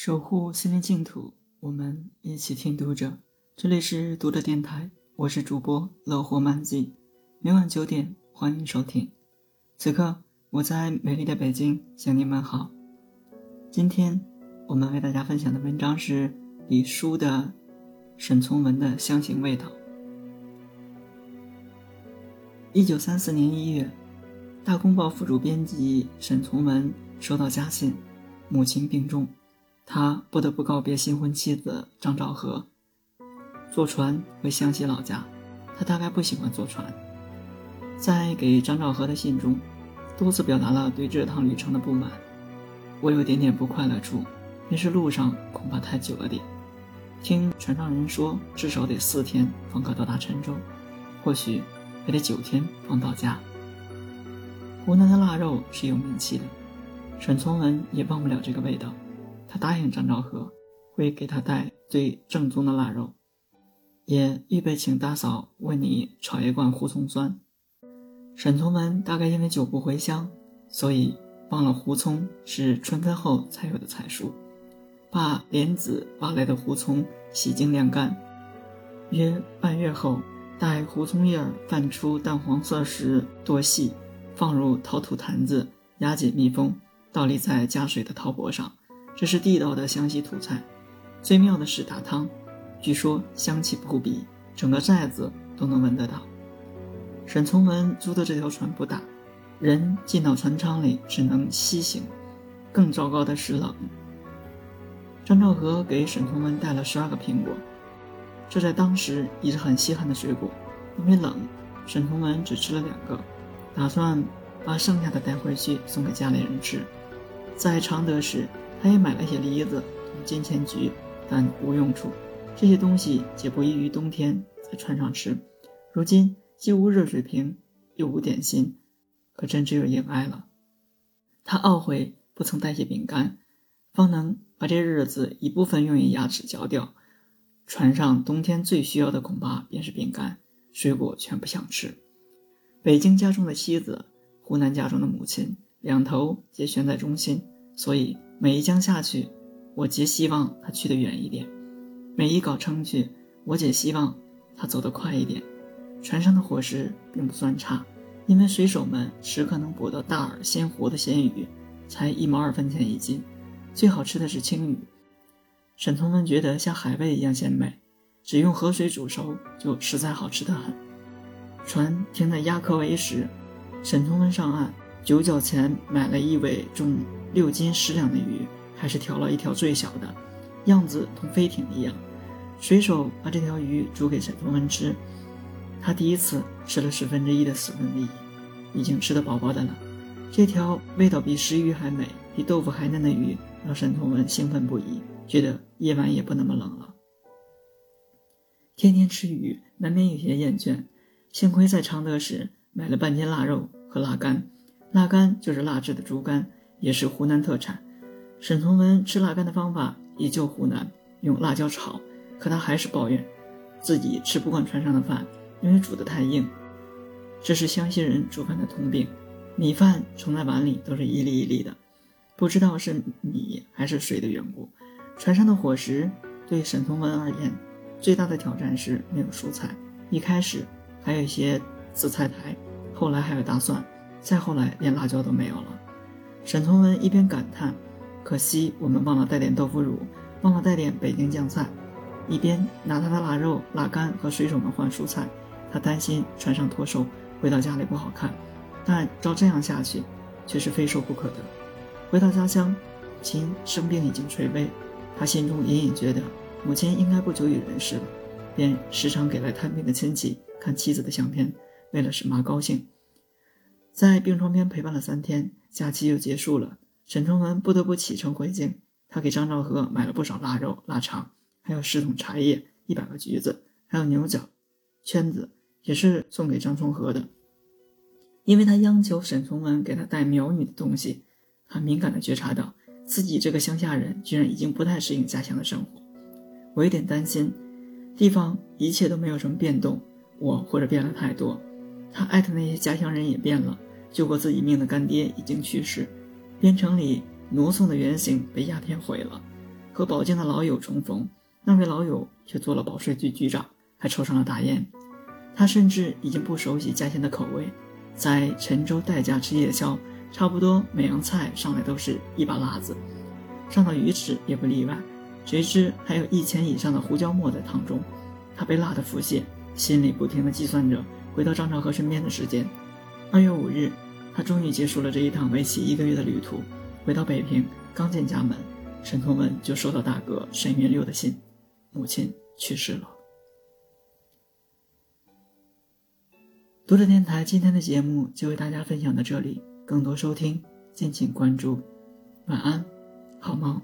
守护心灵净土，我们一起听读者。这里是读者电台，我是主播乐活漫记，每晚九点欢迎收听。此刻我在美丽的北京向你问好。今天我们为大家分享的文章是李叔的沈从文的香型味道。一九三四年一月，《大公报》副主编辑沈从文收到家信，母亲病重。他不得不告别新婚妻子张兆和，坐船回湘西老家。他大概不喜欢坐船，在给张兆和的信中，多次表达了对这趟旅程的不满。我有点点不快乐处，便是路上恐怕太久了点。听船上人说，至少得四天方可到达郴州，或许还得九天方到家。湖南的腊肉是有名气的，沈从文也忘不了这个味道。他答应张兆和会给他带最正宗的腊肉，也预备请大嫂为你炒一罐胡葱酸。沈从文大概因为久不回乡，所以忘了胡葱是春分后才有的菜蔬，把莲子挖来的胡葱洗净晾干，约半月后，待胡葱叶泛出淡黄色时剁细，放入陶土坛子压紧密封，倒立在加水的陶钵上。这是地道的湘西土菜，最妙的是打汤，据说香气扑鼻，整个寨子都能闻得到。沈从文租的这条船不大，人进到船舱里只能西行。更糟糕的是冷。张兆和给沈从文带了十二个苹果，这在当时已是很稀罕的水果。因为冷，沈从文只吃了两个，打算把剩下的带回去送给家里人吃。在常德时。他也买了些梨子、金钱菊，但无用处。这些东西皆不宜于冬天在船上吃。如今既无热水瓶，又无点心，可真只有硬挨了。他懊悔不曾带些饼干，方能把这日子一部分用于牙齿嚼掉。船上冬天最需要的恐怕便是饼干，水果全不想吃。北京家中的妻子，湖南家中的母亲，两头皆悬在中心，所以。每一江下去，我皆希望他去得远一点；每一镐撑去，我皆希望他走得快一点。船上的伙食并不算差，因为水手们时刻能捕到大饵鲜活的鲜鱼，才一毛二分钱一斤。最好吃的是青鱼，沈从文觉得像海味一样鲜美，只用河水煮熟就实在好吃得很。船停在鸭科围时，沈从文上岸，九角钱买了一尾重。六斤十两的鱼，还是挑了一条最小的，样子同飞艇一样。水手把这条鱼煮给沈从文吃，他第一次吃了十分之一的四分之一，已经吃得饱饱的了。这条味道比石鱼还美、比豆腐还嫩的鱼，让沈从文兴奋不已，觉得夜晚也不那么冷了。天天吃鱼，难免有些厌倦。幸亏在常德时买了半斤腊肉和腊肝，腊肝就是腊制的猪肝。也是湖南特产。沈从文吃腊肝的方法依旧湖南，用辣椒炒。可他还是抱怨自己吃不惯船上的饭，因为煮得太硬。这是湘西人煮饭的通病，米饭盛在碗里都是一粒一粒的，不知道是米还是水的缘故。船上的伙食对沈从文而言最大的挑战是没有蔬菜。一开始还有一些紫菜苔，后来还有大蒜，再后来连辣椒都没有了。沈从文一边感叹：“可惜我们忘了带点豆腐乳，忘了带点北京酱菜。”一边拿他的腊肉、腊肝和水手们换蔬菜。他担心船上脱瘦，回到家里不好看。但照这样下去，却是非瘦不可的。回到家乡，母亲生病已经垂危，他心中隐隐觉得母亲应该不久于人世了，便时常给来探病的亲戚看妻子的相片，为了使妈高兴。在病床边陪伴了三天。假期又结束了，沈从文不得不启程回京。他给张兆和买了不少腊肉、腊肠，还有十桶茶叶、一百个橘子，还有牛角、圈子，也是送给张从和的。因为他央求沈从文给他带苗女的东西，他敏感地觉察到自己这个乡下人居然已经不太适应家乡的生活。我有点担心，地方一切都没有什么变动，我或者变了太多，他爱的那些家乡人也变了。救过自己命的干爹已经去世，边城里挪送的原型被鸦片毁了，和保境的老友重逢，那位老友却做了保税局局长，还抽上了大烟。他甚至已经不熟悉家乡的口味，在陈州代驾吃夜宵，差不多每样菜上来都是一把辣子，上到鱼翅也不例外。谁知还有一钱以上的胡椒末在汤中，他被辣得腹泻，心里不停地计算着回到张兆和身边的时间。二月五日，他终于结束了这一趟为期一个月的旅途，回到北平，刚进家门，沈从文就收到大哥沈云六的信，母亲去世了。读者电台今天的节目就为大家分享到这里，更多收听敬请关注。晚安，好梦。